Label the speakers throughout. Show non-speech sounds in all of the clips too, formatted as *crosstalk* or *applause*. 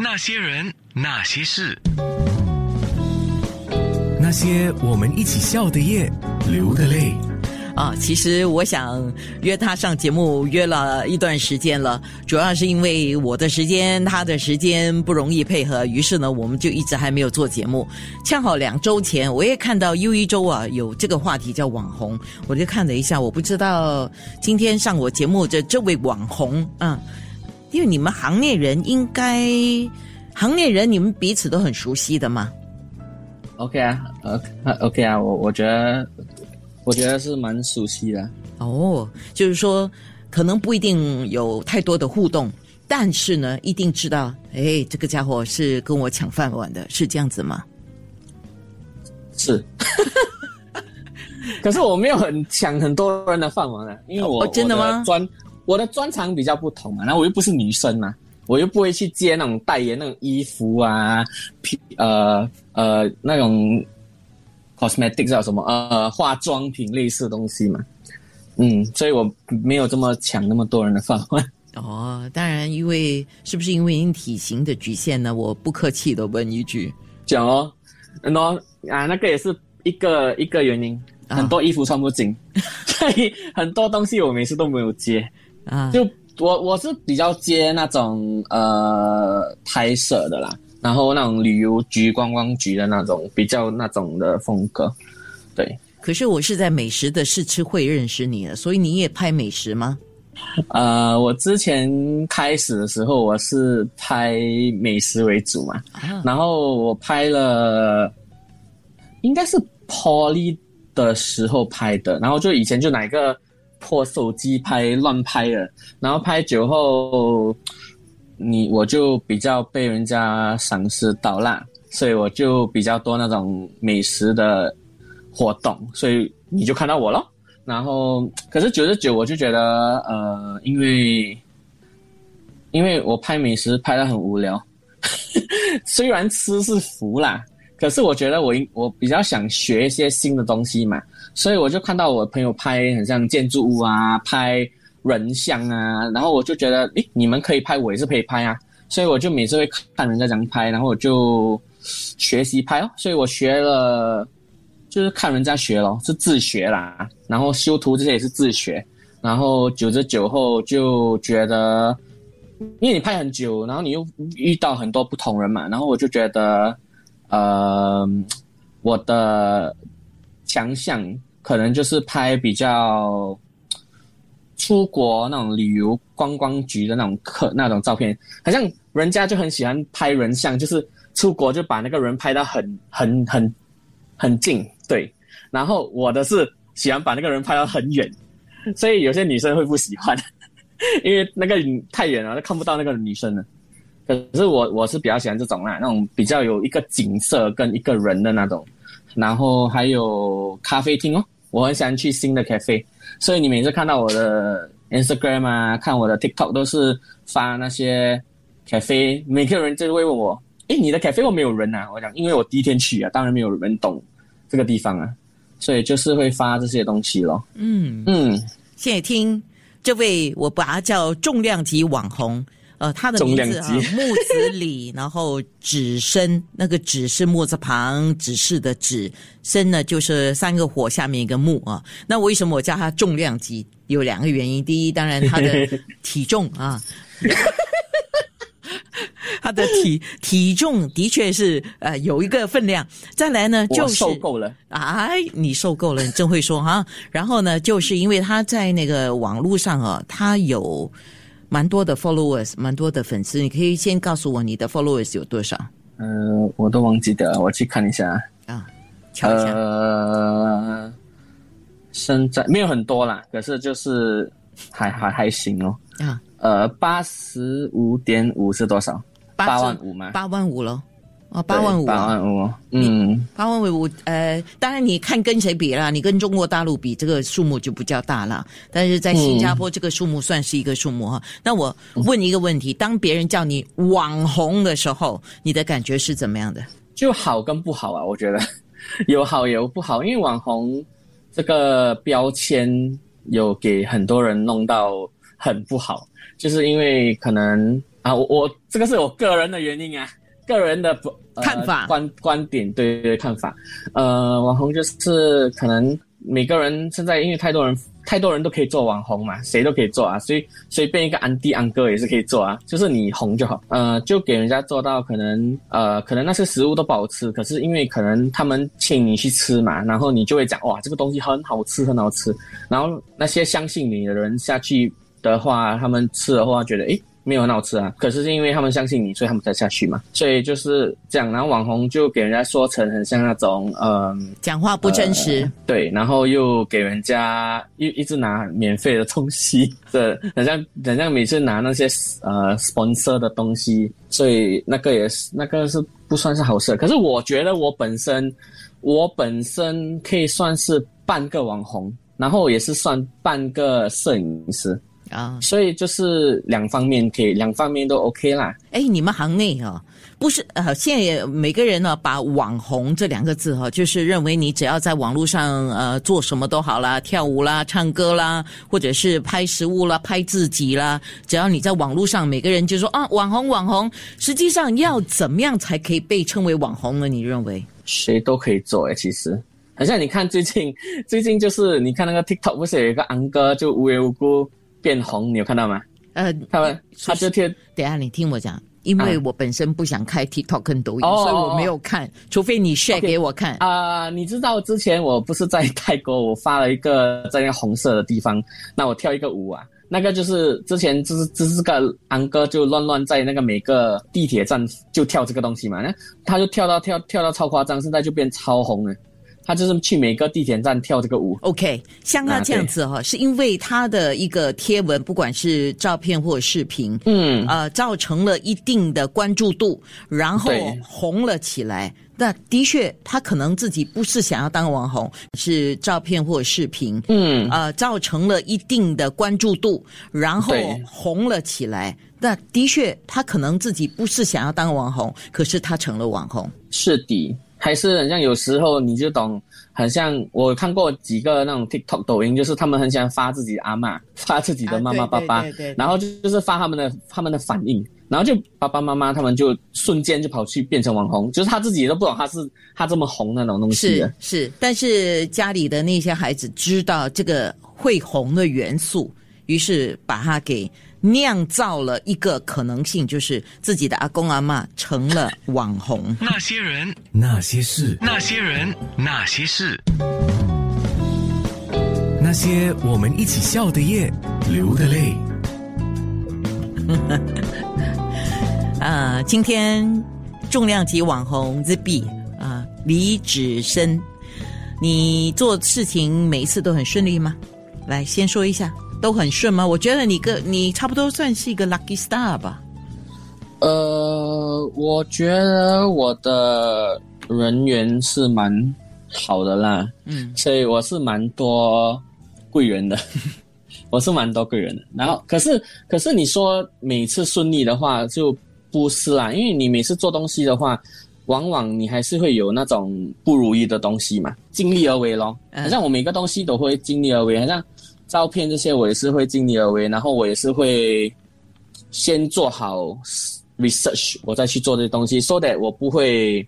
Speaker 1: 那些人，那些事，
Speaker 2: 那些我们一起笑的夜，流的泪。
Speaker 3: 啊，其实我想约他上节目约了一段时间了，主要是因为我的时间、他的时间不容易配合，于是呢，我们就一直还没有做节目。恰好两周前，我也看到又一周啊有这个话题叫网红，我就看了一下，我不知道今天上我节目的这位网红啊，因为你们行内人应该行内人，你们彼此都很熟悉的嘛。
Speaker 4: OK 啊，呃，OK 啊，我我觉得，我觉得是蛮熟悉的。
Speaker 3: 哦，就是说，可能不一定有太多的互动，但是呢，一定知道，哎，这个家伙是跟我抢饭碗的，是这样子吗？
Speaker 4: 是，*laughs* 可是我没有很抢很多人的饭碗啊，因为我、
Speaker 3: 哦真的吗
Speaker 4: 专我的专长比较不同嘛，然后我又不是女生嘛，我又不会去接那种代言那种衣服啊，皮呃呃那种 cosmetics 叫什么呃化妆品类似的东西嘛，嗯，所以我没有这么抢那么多人的饭碗。*laughs*
Speaker 3: 哦，当然，因为是不是因为您体型的局限呢？我不客气的问一句，
Speaker 4: 讲哦，然后啊，那个也是一个一个原因，
Speaker 3: 啊
Speaker 4: 很多衣服穿不紧，*laughs* 所以很多东西我每次都没有接。
Speaker 3: 啊，
Speaker 4: 就我我是比较接那种呃拍摄的啦，然后那种旅游局、观光局的那种比较那种的风格。对，
Speaker 3: 可是我是在美食的试吃会认识你的，所以你也拍美食吗？
Speaker 4: 呃，我之前开始的时候我是拍美食为主嘛，
Speaker 3: 啊，
Speaker 4: 然后我拍了，应该是 Poly 的时候拍的，然后就以前就拿一个破手机拍乱拍的，然后拍久后，你我就比较被人家赏识到啦，所以我就比较多那种美食的活动，所以你就看到我咯。然后，可是九十九，我就觉得，呃，因为因为我拍美食拍的很无聊，*laughs* 虽然吃是福啦，可是我觉得我应我比较想学一些新的东西嘛，所以我就看到我朋友拍很像建筑物啊，拍人像啊，然后我就觉得，诶，你们可以拍，我也是可以拍啊，所以我就每次会看人家怎样拍，然后我就学习拍哦，所以我学了，就是看人家学咯，是自学啦，然后修图这些也是自学，然后久之久后就觉得。因为你拍很久，然后你又遇到很多不同人嘛，然后我就觉得，呃，我的强项可能就是拍比较出国那种旅游观光局的那种客那种照片，好像人家就很喜欢拍人像，就是出国就把那个人拍到很很很很近，对，然后我的是喜欢把那个人拍到很远，所以有些女生会不喜欢。因为那个太远了，看不到那个女生了。可是我我是比较喜欢这种啦，那种比较有一个景色跟一个人的那种。然后还有咖啡厅哦，我很喜欢去新的咖啡，所以你每次看到我的 Instagram 啊，看我的 TikTok 都是发那些咖啡，每个人就会问我：“诶，你的咖啡我没有人啊？”我讲，因为我第一天去啊，当然没有人懂这个地方啊，所以就是会发这些东西咯。
Speaker 3: 嗯，
Speaker 4: 嗯，
Speaker 3: 现在听这位，我把他叫重量级网红。呃，他的名字啊，木子李，然后子申，那个子是木字旁，指示的指，申呢就是三个火下面一个木啊。那为什么我叫他重量级？有两个原因，第一，当然他的 *laughs* 体重啊。他的体体重的确是呃有一个分量，再来呢就是
Speaker 4: 受够了。
Speaker 3: 哎，你受够了，你真会说哈。然后呢，就是因为他在那个网络上啊，他有蛮多的 followers，蛮多的粉丝。你可以先告诉我你的 followers 有多少
Speaker 4: 呃，我都忘记掉了，我去看一下。
Speaker 3: 啊？瞧一下，
Speaker 4: 呃，现在没有很多啦，可是就是还还还行哦。
Speaker 3: 啊，
Speaker 4: 呃，八十五点五是多少？八万五吗？
Speaker 3: 八万五了。哦，
Speaker 4: 对
Speaker 3: 八万五
Speaker 4: 八
Speaker 3: 啊，
Speaker 4: 万五。嗯，
Speaker 3: 八万五，呃，当然你看跟谁比啦？你跟中国大陆比，这个数目就比较大了。但是在新加坡，这个数目算是一个数目哈。那我问一个问题：当别人叫你网红的时候，你的感觉是怎么样的？
Speaker 4: 就好跟不好啊，我觉得 *laughs* 有好也有不好，因为网红这个标签有给很多人弄到很不好，就是因为可能啊，我我这个是我个人的原因啊，个人的不、呃
Speaker 3: 看法
Speaker 4: 观观点，对对对，看法。呃，网红就是可能每个人现在因为太多人太多人都可以做网红嘛，谁都可以做啊，所以随便一个安迪安哥也是可以做啊，就是你红就好。呃，就给人家做到可能呃可能那些食物都不好吃，可是因为可能他们请你去吃嘛，然后你就会讲哇这个东西很好吃很好吃，然后那些相信你的人下去的话，他们吃的话觉得诶。没有很好吃啊，可是是因为他们相信你，所以他们才下去嘛。所以就是这样，然后网红就给人家说成很像那种，嗯、
Speaker 3: 讲话不真实。
Speaker 4: 呃对，然后又给人家一一直拿免费的东西，这好像好像每次拿那些呃 sponsor 的东西，所以那个也是那个是不算是好事。可是我觉得我本身我本身可以算是半个网红，然后也是算半个摄影师，
Speaker 3: 啊，
Speaker 4: 所以就是两方面可以，两方面都 OK 啦。
Speaker 3: 哎，你们行内哈、不是呃，现在也每个人呢，把网红这两个字哈、就是认为你只要在网络上呃做什么都好啦，跳舞啦、唱歌啦，或者是拍食物啦、拍自己啦，只要你在网络上，每个人就说啊网红网红。实际上要怎么样才可以被称为网红呢？你认为？
Speaker 4: 谁都可以做哎，其实，好像你看最近最近就是你看那个 TikTok 不是有一个昂哥就无缘无故变红，你有看到吗？
Speaker 3: 呃，
Speaker 4: 他们他就贴
Speaker 3: 等下你听我讲。因为我本身不想开 TikTok 跟抖音，
Speaker 4: 哦
Speaker 3: 所以我没有看，除非你 share 给我看。
Speaker 4: 啊、你知道之前我不是在泰国，我发了一个在那个红色的地方，那我跳一个舞啊，那个就是之前就是这是个安哥就乱乱在那个每个地铁站就跳这个东西嘛，那他就跳到跳跳到超夸张，现在就变超红了，他就是去每个地铁站跳这个舞。
Speaker 3: OK，像他这样子哈、是因为他的一个贴文，不管是照片或者视频，
Speaker 4: 嗯，
Speaker 3: 呃，造成了一定的关注度，然后红了起来。那的确，他可能自己不是想要当网红，是照片或者视频，
Speaker 4: 嗯
Speaker 3: 呃，造成了一定的关注度，然后红了起来。那的确，他可能自己不是想要当网红，可是他成了网红。
Speaker 4: 是的，还是很像有时候你就懂，很像我看过几个那种 TikTok 抖音，就是他们很喜欢发自己的阿嬷，*laughs* 发自己的妈妈
Speaker 3: 啊
Speaker 4: 爸爸，
Speaker 3: 对对对对
Speaker 4: 然后就就是发他们的他们的反应，然后就爸爸妈妈他们就瞬间就跑去变成网红，就是他自己都不懂他是他这么红那种东西
Speaker 3: 是。是，但是家里的那些孩子知道这个会红的元素，于是把他给酿造了一个可能性，就是自己的阿公阿嬷成了网红。
Speaker 1: 那些人，
Speaker 2: 那些事，
Speaker 1: 那些人，那些事，
Speaker 2: 那些我们一起笑的夜，流的泪。*laughs*
Speaker 3: 啊，今天重量级网红 ZB 啊，李芷深，你做事情每一次都很顺利吗？来，先说一下，都很顺吗？我觉得你个你差不多算是一个 lucky star 吧。
Speaker 4: 呃，我觉得我的人缘是蛮好的啦，
Speaker 3: 嗯，
Speaker 4: 所以我是蛮多贵人的，*laughs* 我是蛮多贵人的。然后，可是可是你说每次顺利的话，就不是啦，因为你每次做东西的话，往往你还是会有那种不如意的东西嘛，尽力而为咯。
Speaker 3: 嗯
Speaker 4: 好像我每个东西都会尽力而为，好像照片这些我也是会尽力而为，然后我也是会先做好 research，我再去做这些东西，so that 我不会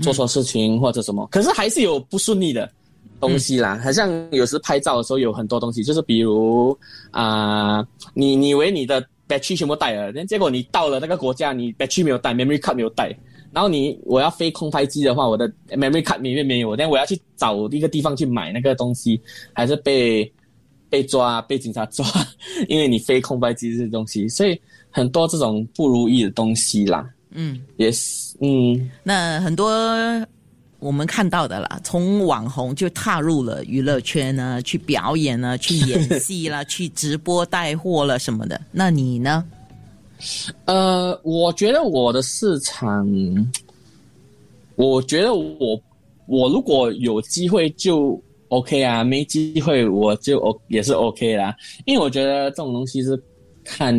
Speaker 4: 做错事情或者什么。可是还是有不顺利的东西啦，好像有时拍照的时候有很多东西，就是比如啊、你你以为你的 battery 全部带了，但结果你到了那个国家，你 battery 没有带，memory card 没有带。然后你我要飞空拍机的话，我的 memory card 里面没有，但我要去找一个地方去买那个东西，还是被被抓，被警察抓，因为你飞空白机这些东西，所以很多这种不如意的东西啦，
Speaker 3: 嗯，
Speaker 4: 也是嗯
Speaker 3: 那很多我们看到的啦，从网红就踏入了娱乐圈呢，去表演呢，去演戏啦，去直播带货了什么的。那你呢？
Speaker 4: 呃，我觉得我的市场，我觉得我我如果有机会就 OK 啊，没机会我就 O 也是 OK 啦，因为我觉得这种东西是看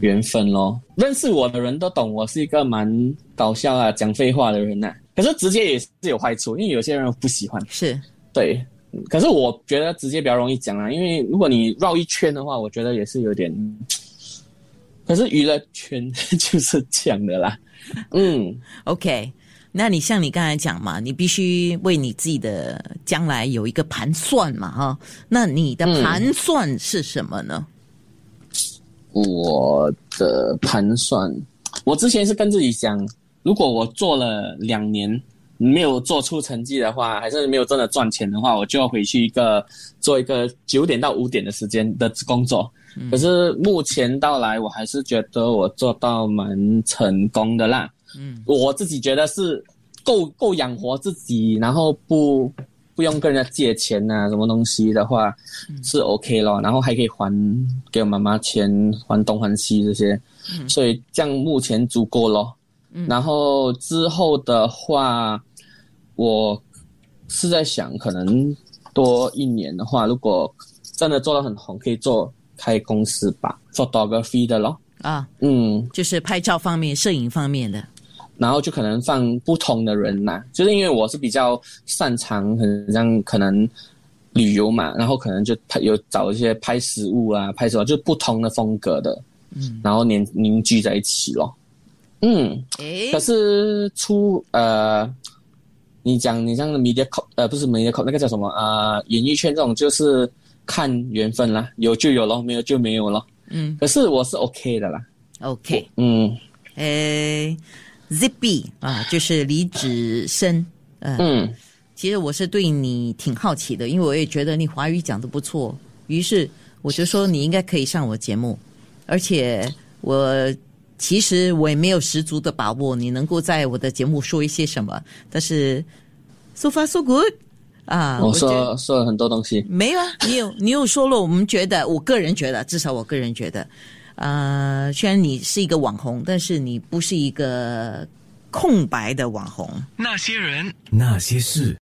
Speaker 4: 缘分咯。认识我的人都懂我是一个蛮搞笑啊、讲废话的人呐、可是直接也是有坏处，因为有些人不喜欢。
Speaker 3: 是
Speaker 4: 对，可是我觉得直接比较容易讲啊，因为如果你绕一圈的话，我觉得也是有点，可是娱乐圈 *laughs* 就是这样的啦。嗯
Speaker 3: ，OK，那你像你刚才讲嘛，你必须为你自己的将来有一个盘算嘛，哈。那你的盘算是什么呢？
Speaker 4: 我的盘算，我之前是跟自己讲，如果我做了两年没有做出成绩的话，还是没有真的赚钱的话，我就要回去一个做一个九点到五点的时间的工作。可是目前到来，我还是觉得我做到蛮成功的啦。
Speaker 3: 嗯，
Speaker 4: 我自己觉得是够够养活自己，然后不不用跟人家借钱呐、什么东西的话、是 OK 咯。然后还可以还给我妈妈钱，还东还西这些，所以这样目前足够咯。然后之后的话，我是在想，可能多一年的话，如果真的做到很红，可以做开公司吧，photography 的咯。
Speaker 3: 啊，
Speaker 4: 嗯，
Speaker 3: 就是拍照方面、摄影方面的。
Speaker 4: 然后就可能放不同的人呐、就是因为我是比较擅长，很像可能旅游嘛，然后可能就拍有找一些拍食物啊，拍什么，就是不同的风格的，嗯，然后凝凝聚在一起咯。嗯，
Speaker 3: 诶？
Speaker 4: 可，是出呃，你讲你像 media co 呃不是 media co 那个叫什么？呃演艺圈这种就是看缘分啦，有就有咯，没有就没有咯。
Speaker 3: 嗯。
Speaker 4: 可是我是 OK 的啦
Speaker 3: ，，OK，
Speaker 4: 嗯。
Speaker 3: 诶，Zippy 啊，就是李子深，呃，
Speaker 4: 嗯
Speaker 3: 其实我是对你挺好奇的，因为我也觉得你华语讲的不错，于是我就说你应该可以上我节目，而且我其实我也没有十足的把握你能够在我的节目说一些什么，但是 so far so good 啊，
Speaker 4: 我说说了很多东西。
Speaker 3: 没有啊，你有你有说了，我们觉得，我个人觉得，至少我个人觉得，呃，虽然你是一个网红，但是你不是一个空白的网红。
Speaker 1: 那些人，
Speaker 2: 那些事。